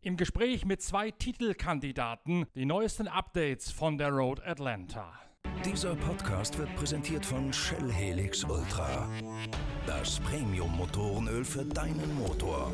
Im Gespräch mit zwei Titelkandidaten die neuesten Updates von der Road Atlanta. Dieser Podcast wird präsentiert von Shell Helix Ultra. Das Premium-Motorenöl für deinen Motor.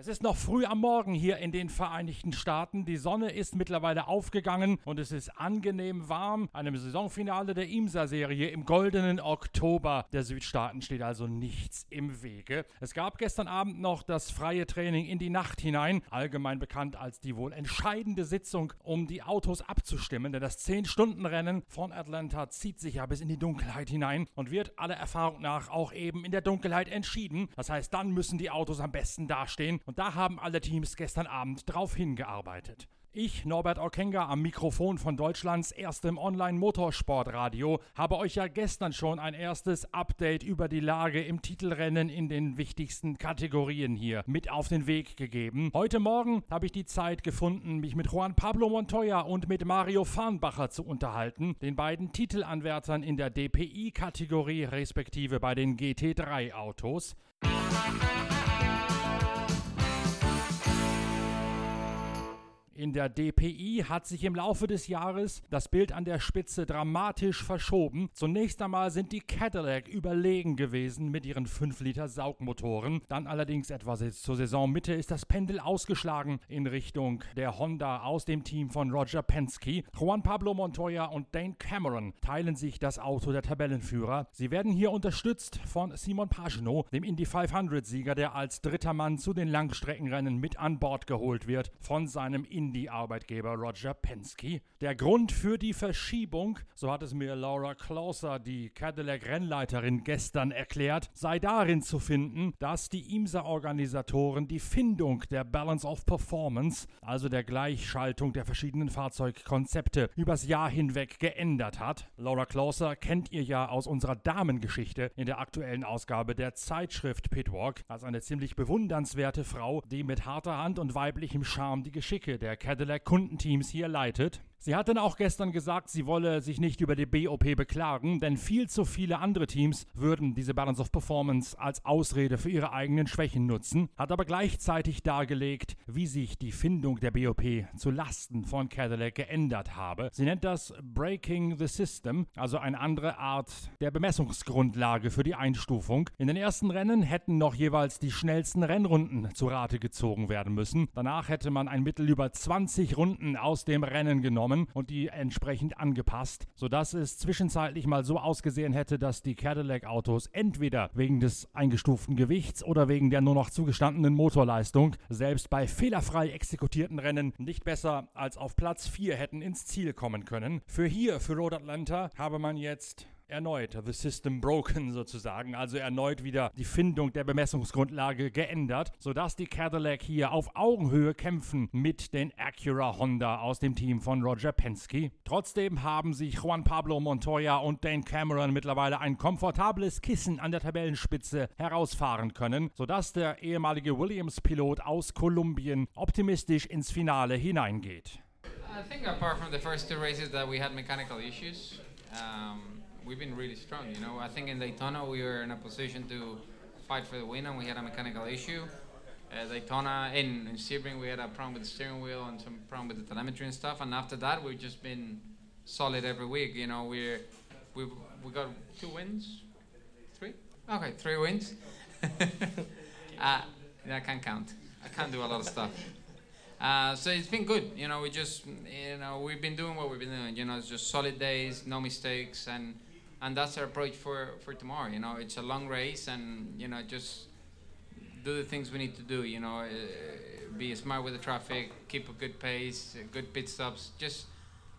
Es ist noch früh am Morgen hier in den Vereinigten Staaten. Die Sonne ist mittlerweile aufgegangen und es ist angenehm warm. Einem Saisonfinale der IMSA-Serie im goldenen Oktober der Südstaaten steht also nichts im Wege. Es gab gestern Abend noch das freie Training in die Nacht hinein, allgemein bekannt als die wohl entscheidende Sitzung, um die Autos abzustimmen. Denn das 10-Stunden-Rennen von Atlanta zieht sich ja bis in die Dunkelheit hinein und wird aller Erfahrung nach auch eben in der Dunkelheit entschieden. Das heißt, dann müssen die Autos am besten dastehen und da haben alle Teams gestern Abend drauf hingearbeitet. Ich, Norbert Okenga, am Mikrofon von Deutschlands erstem Online-Motorsportradio, habe euch ja gestern schon ein erstes Update über die Lage im Titelrennen in den wichtigsten Kategorien hier mit auf den Weg gegeben. Heute Morgen habe ich die Zeit gefunden, mich mit Juan Pablo Montoya und mit Mario Farnbacher zu unterhalten, den beiden Titelanwärtern in der DPI-Kategorie respektive bei den GT3-Autos. In der DPI hat sich im Laufe des Jahres das Bild an der Spitze dramatisch verschoben. Zunächst einmal sind die Cadillac überlegen gewesen mit ihren 5 Liter Saugmotoren. Dann allerdings etwa zur Saisonmitte ist das Pendel ausgeschlagen in Richtung der Honda aus dem Team von Roger Penske. Juan Pablo Montoya und Dane Cameron teilen sich das Auto der Tabellenführer. Sie werden hier unterstützt von Simon Pagenaud, dem Indy 500-Sieger, der als dritter Mann zu den Langstreckenrennen mit an Bord geholt wird von seinem Indy Indie-Arbeitgeber Roger Penske. Der Grund für die Verschiebung, so hat es mir Laura Clauser, die Cadillac-Rennleiterin, gestern erklärt, sei darin zu finden, dass die IMSA-Organisatoren die Findung der Balance of Performance, also der Gleichschaltung der verschiedenen Fahrzeugkonzepte, übers Jahr hinweg geändert hat. Laura Clauser kennt ihr ja aus unserer Damengeschichte in der aktuellen Ausgabe der Zeitschrift Pitwalk als eine ziemlich bewundernswerte Frau, die mit harter Hand und weiblichem Charme die Geschicke der Cadillac-Kundenteams hier leitet. Sie hat dann auch gestern gesagt, sie wolle sich nicht über die BOP beklagen, denn viel zu viele andere Teams würden diese Balance of Performance als Ausrede für ihre eigenen Schwächen nutzen, hat aber gleichzeitig dargelegt, wie sich die Findung der BOP zu Lasten von Cadillac geändert habe. Sie nennt das Breaking the System, also eine andere Art der Bemessungsgrundlage für die Einstufung. In den ersten Rennen hätten noch jeweils die schnellsten Rennrunden zu Rate gezogen werden müssen. Danach hätte man ein Mittel über 20 Runden aus dem Rennen genommen genommen und die entsprechend angepasst, sodass es zwischenzeitlich mal so ausgesehen hätte, dass die Cadillac-Autos entweder wegen des eingestuften Gewichts oder wegen der nur noch zugestandenen Motorleistung selbst bei fehlerfrei exekutierten Rennen nicht besser als auf Platz 4 hätten ins Ziel kommen können. Für hier, für Road Atlanta, habe man jetzt erneut The System Broken sozusagen, also erneut wieder die Findung der Bemessungsgrundlage geändert, sodass die Cadillac hier auf Augenhöhe kämpfen mit den Acura Honda aus dem Team von Roger Penske. Trotzdem haben sich Juan Pablo Montoya und Dane Cameron mittlerweile ein komfortables Kissen an der Tabellenspitze herausfahren können, sodass der ehemalige Williams-Pilot aus Kolumbien optimistisch ins Finale hineingeht. I think apart from the first two races that we had mechanical issues, um, we've been really strong. You know, I think in Daytona we were in a position to fight for the win, and we had a mechanical issue. Uh, Daytona in, in Sebring we had a problem with the steering wheel and some problem with the telemetry and stuff. And after that we've just been solid every week. You know, we're we we got two wins, three. Okay, three wins. uh, I can't count. I can't do a lot of stuff. Uh, so it's been good. You know, we just, you know, we've been doing what we've been doing. You know, it's just solid days, no mistakes, and and that's our approach for for tomorrow. You know, it's a long race, and you know, just do the things we need to do. You know, uh, be smart with the traffic, keep a good pace, uh, good pit stops. Just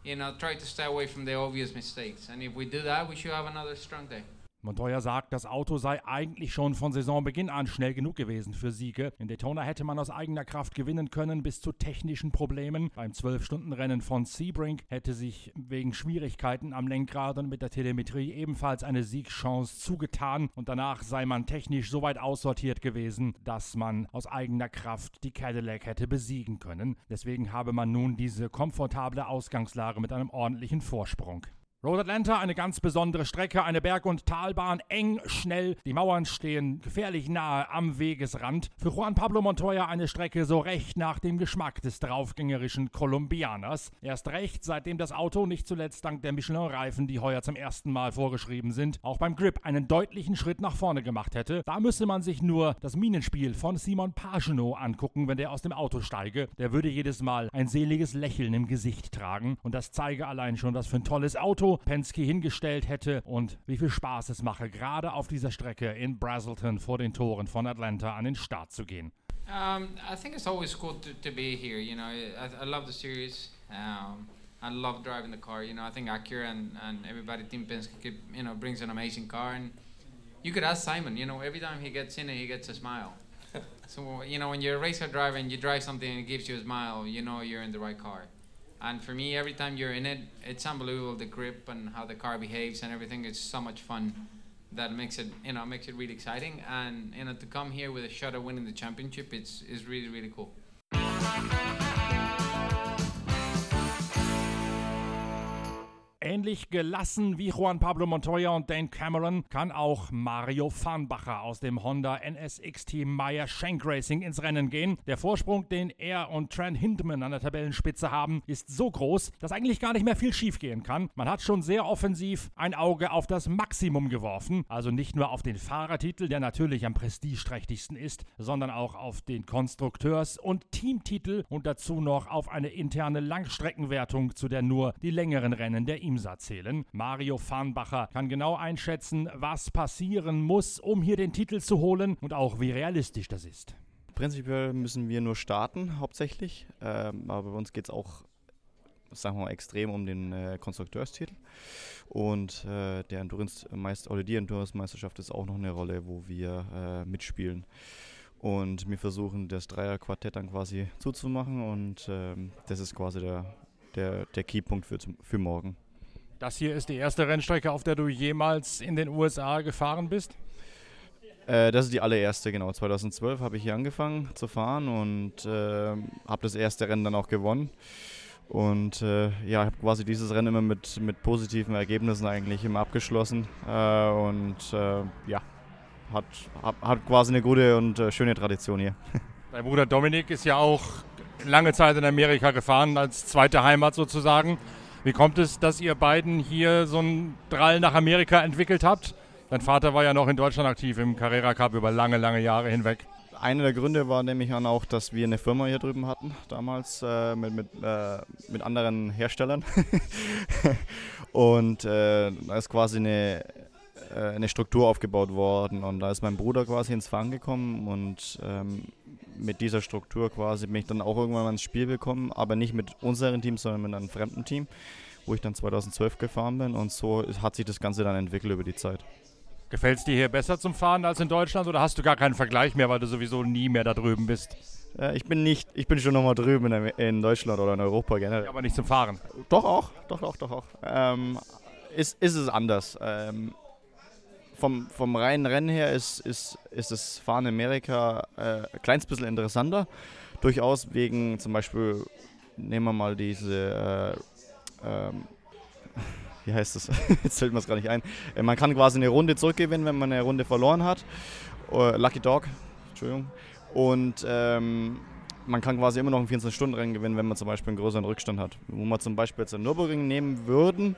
you know, try to stay away from the obvious mistakes. And if we do that, we should have another strong day. Montoya sagt, das Auto sei eigentlich schon von Saisonbeginn an schnell genug gewesen für Siege. In Daytona hätte man aus eigener Kraft gewinnen können bis zu technischen Problemen. Beim 12-Stunden-Rennen von Sebring hätte sich wegen Schwierigkeiten am Lenkrad und mit der Telemetrie ebenfalls eine Siegchance zugetan und danach sei man technisch so weit aussortiert gewesen, dass man aus eigener Kraft die Cadillac hätte besiegen können. Deswegen habe man nun diese komfortable Ausgangslage mit einem ordentlichen Vorsprung. Road Atlanta, eine ganz besondere Strecke, eine Berg- und Talbahn, eng, schnell. Die Mauern stehen gefährlich nahe am Wegesrand. Für Juan Pablo Montoya eine Strecke so recht nach dem Geschmack des draufgängerischen Kolumbianers. Erst recht, seitdem das Auto nicht zuletzt dank der Michelin-Reifen, die heuer zum ersten Mal vorgeschrieben sind, auch beim Grip einen deutlichen Schritt nach vorne gemacht hätte. Da müsste man sich nur das Minenspiel von Simon Pagenaud angucken, wenn der aus dem Auto steige. Der würde jedes Mal ein seliges Lächeln im Gesicht tragen. Und das zeige allein schon, was für ein tolles Auto Penske hingestellt hätte und wie viel Spaß es mache, gerade auf dieser Strecke in Brazelton vor den Toren von Atlanta an den Start zu gehen. Um, I think it's always cool to, to be here. You know, I, I love the series. Um, I love driving the car. You know, I think Acura and, and everybody, Team Penske, you know, brings an amazing car. And you could ask Simon. You know, every time he gets in it, he gets a smile. so you know, when you're a racer driver and you drive something and it gives you a smile, you know you're in the right car. And for me, every time you're in it, it's unbelievable the grip and how the car behaves and everything. It's so much fun that makes it you know makes it really exciting. And you know to come here with a shot of winning the championship, it's is really really cool. Ähnlich gelassen wie Juan Pablo Montoya und Dane Cameron kann auch Mario Farnbacher aus dem Honda NSX-Team Meyer Shank Racing ins Rennen gehen. Der Vorsprung, den er und Trent Hindman an der Tabellenspitze haben, ist so groß, dass eigentlich gar nicht mehr viel schiefgehen kann. Man hat schon sehr offensiv ein Auge auf das Maximum geworfen, also nicht nur auf den Fahrertitel, der natürlich am prestigeträchtigsten ist, sondern auch auf den Konstrukteurs- und Teamtitel und dazu noch auf eine interne Langstreckenwertung, zu der nur die längeren Rennen der IMSA zählen. Mario Farnbacher kann genau einschätzen, was passieren muss, um hier den Titel zu holen und auch wie realistisch das ist. Prinzipiell müssen wir nur starten, hauptsächlich. Ähm, aber bei uns geht es auch, sagen wir mal, extrem um den äh, Konstrukteurstitel. Und äh, der Endurance-Meister oder die Endurance-Meisterschaft ist auch noch eine Rolle, wo wir äh, mitspielen. Und wir versuchen, das Dreier-Quartett dann quasi zuzumachen. Und ähm, das ist quasi der, der, der Keypunkt für, für morgen. Das hier ist die erste Rennstrecke, auf der du jemals in den USA gefahren bist? Äh, das ist die allererste, genau. 2012 habe ich hier angefangen zu fahren und äh, habe das erste Rennen dann auch gewonnen. Und äh, ja, ich habe quasi dieses Rennen immer mit, mit positiven Ergebnissen eigentlich immer abgeschlossen. Äh, und äh, ja, hat, hat, hat, quasi eine gute und äh, schöne Tradition hier. Dein Bruder Dominik ist ja auch lange Zeit in Amerika gefahren, als zweite Heimat sozusagen. Wie kommt es, dass ihr beiden hier so einen Drall nach Amerika entwickelt habt? Dein Vater war ja noch in Deutschland aktiv im Carrera Cup über lange, lange Jahre hinweg. Einer der Gründe war nämlich auch, dass wir eine Firma hier drüben hatten, damals äh, mit, mit, äh, mit anderen Herstellern. und äh, da ist quasi eine, äh, eine Struktur aufgebaut worden und da ist mein Bruder quasi ins Fahren gekommen und ähm, mit dieser Struktur quasi bin ich dann auch irgendwann mal ins Spiel gekommen, aber nicht mit unserem Team, sondern mit einem fremden Team, wo ich dann 2012 gefahren bin und so hat sich das Ganze dann entwickelt über die Zeit. Gefällt es dir hier besser zum Fahren als in Deutschland oder hast du gar keinen Vergleich mehr, weil du sowieso nie mehr da drüben bist? Äh, ich bin nicht, ich bin schon nochmal drüben in, in, Deutschland oder in Europa generell. Ja, aber nicht zum Fahren. Doch auch, doch auch, doch auch. Ähm, ist, ist es anders. Ähm, vom, vom reinen Rennen her ist, ist, ist das Fahren in Amerika äh, ein kleines bisschen interessanter. Durchaus wegen zum Beispiel, nehmen wir mal diese, äh, ähm, wie heißt das? Jetzt fällt mir es gar nicht ein. Äh, man kann quasi eine Runde zurückgewinnen, wenn man eine Runde verloren hat. Uh, Lucky Dog, Entschuldigung. Und ähm, man kann quasi immer noch ein 24-Stunden-Rennen gewinnen, wenn man zum Beispiel einen größeren Rückstand hat. Wo man zum Beispiel jetzt einen Nürburgring nehmen würden,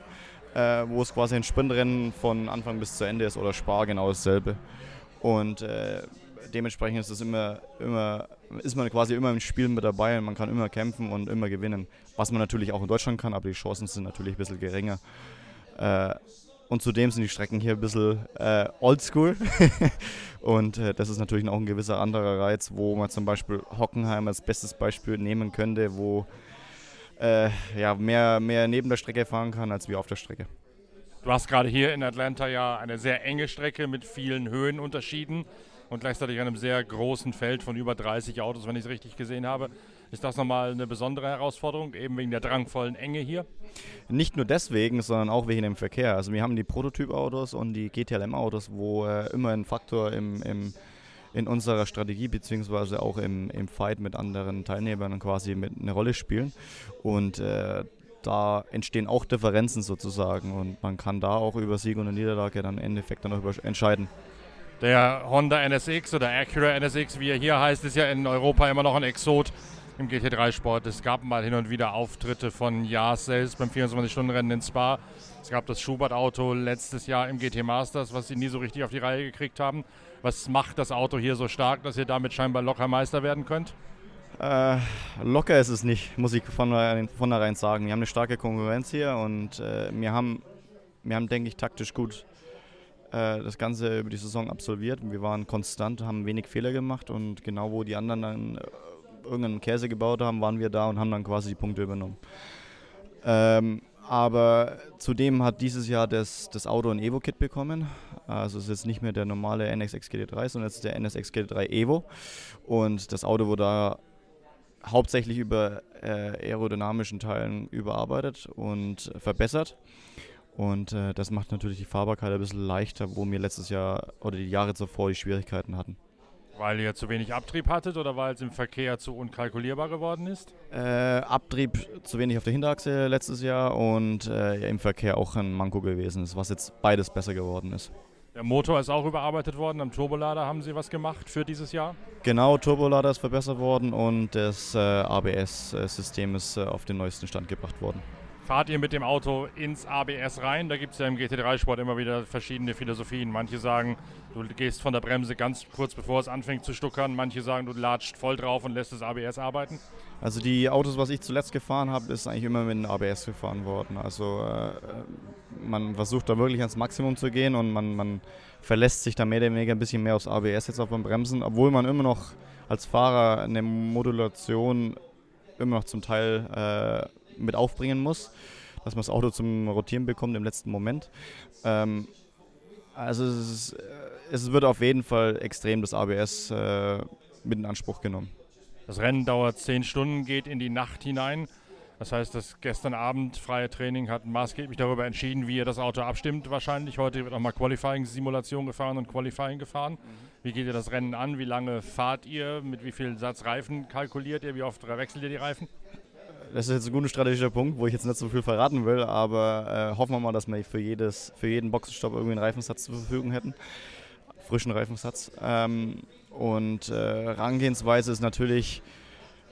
äh, wo es quasi ein Sprintrennen von Anfang bis zu Ende ist oder Spar genau dasselbe. Und äh, dementsprechend ist es immer, immer, ist man quasi immer im Spiel mit dabei und man kann immer kämpfen und immer gewinnen. Was man natürlich auch in Deutschland kann, aber die Chancen sind natürlich ein bisschen geringer. Äh, und zudem sind die Strecken hier ein bisschen äh, oldschool. und äh, das ist natürlich auch ein gewisser anderer Reiz, wo man zum Beispiel Hockenheim als bestes Beispiel nehmen könnte, wo äh, ja, mehr, mehr neben der Strecke fahren kann als wie auf der Strecke. Du hast gerade hier in Atlanta ja eine sehr enge Strecke mit vielen Höhenunterschieden und gleichzeitig einem sehr großen Feld von über 30 Autos, wenn ich es richtig gesehen habe. Ist das nochmal eine besondere Herausforderung, eben wegen der drangvollen Enge hier? Nicht nur deswegen, sondern auch wegen dem Verkehr. Also wir haben die Prototyp-Autos und die GTLM-Autos, wo äh, immer ein Faktor im, im in unserer Strategie beziehungsweise auch im, im Fight mit anderen Teilnehmern quasi mit eine Rolle spielen. Und äh, da entstehen auch Differenzen sozusagen und man kann da auch über Sieg und Niederlage dann im Endeffekt dann auch entscheiden. Der Honda NSX oder Acura NSX, wie er hier heißt, ist ja in Europa immer noch ein Exot im GT3-Sport. Es gab mal hin und wieder Auftritte von Jaas selbst beim 24-Stunden-Rennen in Spa. Es gab das Schubert-Auto letztes Jahr im GT Masters, was sie nie so richtig auf die Reihe gekriegt haben. Was macht das Auto hier so stark, dass ihr damit scheinbar locker Meister werden könnt? Äh, locker ist es nicht, muss ich von vornherein sagen. Wir haben eine starke Konkurrenz hier und äh, wir haben, wir haben, denke ich, taktisch gut äh, das Ganze über die Saison absolviert. Wir waren konstant, haben wenig Fehler gemacht und genau wo die anderen dann äh, irgendeinen Käse gebaut haben, waren wir da und haben dann quasi die Punkte übernommen. Ähm, aber zudem hat dieses Jahr das, das Auto ein Evo-Kit bekommen. Also es ist jetzt nicht mehr der normale NSX GT3, sondern es ist der NSX GT3 Evo. Und das Auto wurde da hauptsächlich über äh, aerodynamischen Teilen überarbeitet und verbessert. Und äh, das macht natürlich die Fahrbarkeit ein bisschen leichter, wo wir letztes Jahr oder die Jahre zuvor die Schwierigkeiten hatten. Weil ihr zu wenig Abtrieb hattet oder weil es im Verkehr zu unkalkulierbar geworden ist? Äh, Abtrieb zu wenig auf der Hinterachse letztes Jahr und äh, im Verkehr auch ein Manko gewesen ist, was jetzt beides besser geworden ist. Der Motor ist auch überarbeitet worden. Am Turbolader haben Sie was gemacht für dieses Jahr? Genau, Turbolader ist verbessert worden und das äh, ABS-System ist äh, auf den neuesten Stand gebracht worden. Fahrt ihr mit dem Auto ins ABS rein? Da gibt es ja im GT3-Sport immer wieder verschiedene Philosophien. Manche sagen, du gehst von der Bremse ganz kurz bevor es anfängt zu stuckern. Manche sagen, du latscht voll drauf und lässt das ABS arbeiten. Also die Autos, was ich zuletzt gefahren habe, ist eigentlich immer mit dem ABS gefahren worden. Also äh, man versucht da wirklich ans Maximum zu gehen und man, man verlässt sich da mehr oder weniger ein bisschen mehr aufs ABS jetzt auf beim Bremsen, obwohl man immer noch als Fahrer eine Modulation immer noch zum Teil äh, mit aufbringen muss, dass man das Auto zum Rotieren bekommt im letzten Moment. Ähm, also es, ist, äh, es, wird auf jeden Fall extrem das ABS äh, mit in Anspruch genommen. Das Rennen dauert zehn Stunden, geht in die Nacht hinein. Das heißt, das gestern Abend freie Training hat maßgeblich darüber entschieden, wie ihr das Auto abstimmt wahrscheinlich. Heute wird nochmal Qualifying-Simulation gefahren und Qualifying gefahren. Wie geht ihr das Rennen an? Wie lange fahrt ihr? Mit wie viel Satz Reifen kalkuliert ihr? Wie oft wechselt ihr die Reifen? Das ist jetzt ein guter strategischer Punkt, wo ich jetzt nicht so viel verraten will, aber äh, hoffen wir mal, dass wir für, jedes, für jeden Boxenstopp irgendwie einen Reifensatz zur Verfügung hätten. Frischen Reifensatz. Ähm, und äh, Herangehensweise ist natürlich,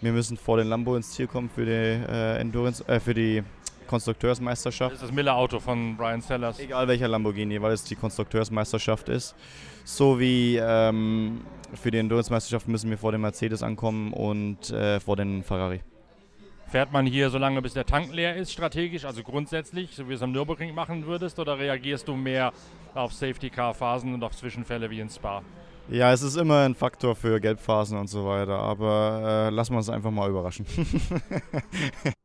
wir müssen vor den Lambo ins Ziel kommen für die äh, Endurance, äh, für die Konstrukteursmeisterschaft. Das ist das Miller-Auto von Brian Sellers. Egal welcher Lamborghini, weil es die Konstrukteursmeisterschaft ist. So wie ähm, für die Endurance-Meisterschaft müssen wir vor dem Mercedes ankommen und äh, vor den Ferrari. Fährt man hier so lange, bis der Tank leer ist, strategisch, also grundsätzlich, so wie du es am Nürburgring machen würdest, oder reagierst du mehr auf Safety-Car-Phasen und auf Zwischenfälle wie in Spa? Ja, es ist immer ein Faktor für Gelbphasen und so weiter, aber äh, lassen wir uns einfach mal überraschen.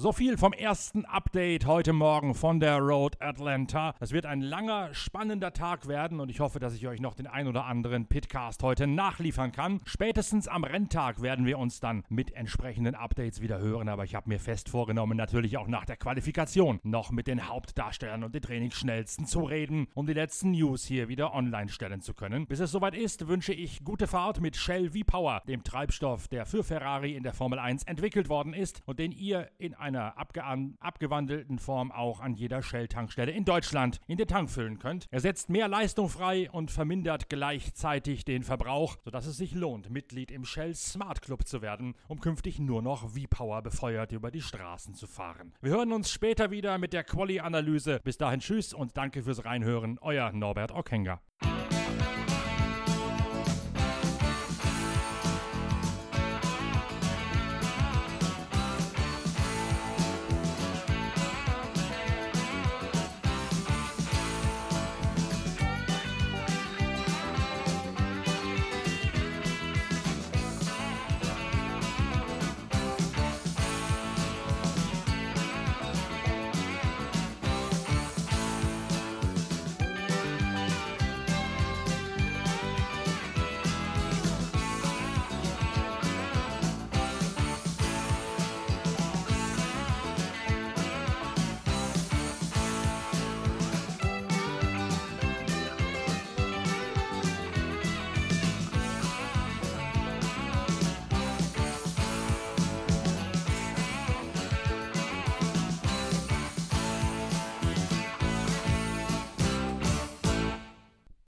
So viel vom ersten Update heute Morgen von der Road Atlanta. Es wird ein langer, spannender Tag werden und ich hoffe, dass ich euch noch den ein oder anderen Pitcast heute nachliefern kann. Spätestens am Renntag werden wir uns dann mit entsprechenden Updates wieder hören, aber ich habe mir fest vorgenommen, natürlich auch nach der Qualifikation noch mit den Hauptdarstellern und den Trainingsschnellsten zu reden, um die letzten News hier wieder online stellen zu können. Bis es soweit ist, wünsche ich gute Fahrt mit Shell V-Power, dem Treibstoff, der für Ferrari in der Formel 1 entwickelt worden ist und den ihr in einem einer abgewandelten Form auch an jeder Shell-Tankstelle in Deutschland in den Tank füllen könnt. Er setzt mehr Leistung frei und vermindert gleichzeitig den Verbrauch, sodass es sich lohnt, Mitglied im Shell Smart Club zu werden, um künftig nur noch V-Power befeuert über die Straßen zu fahren. Wir hören uns später wieder mit der Quali-Analyse. Bis dahin tschüss und danke fürs Reinhören. Euer Norbert Ockenger.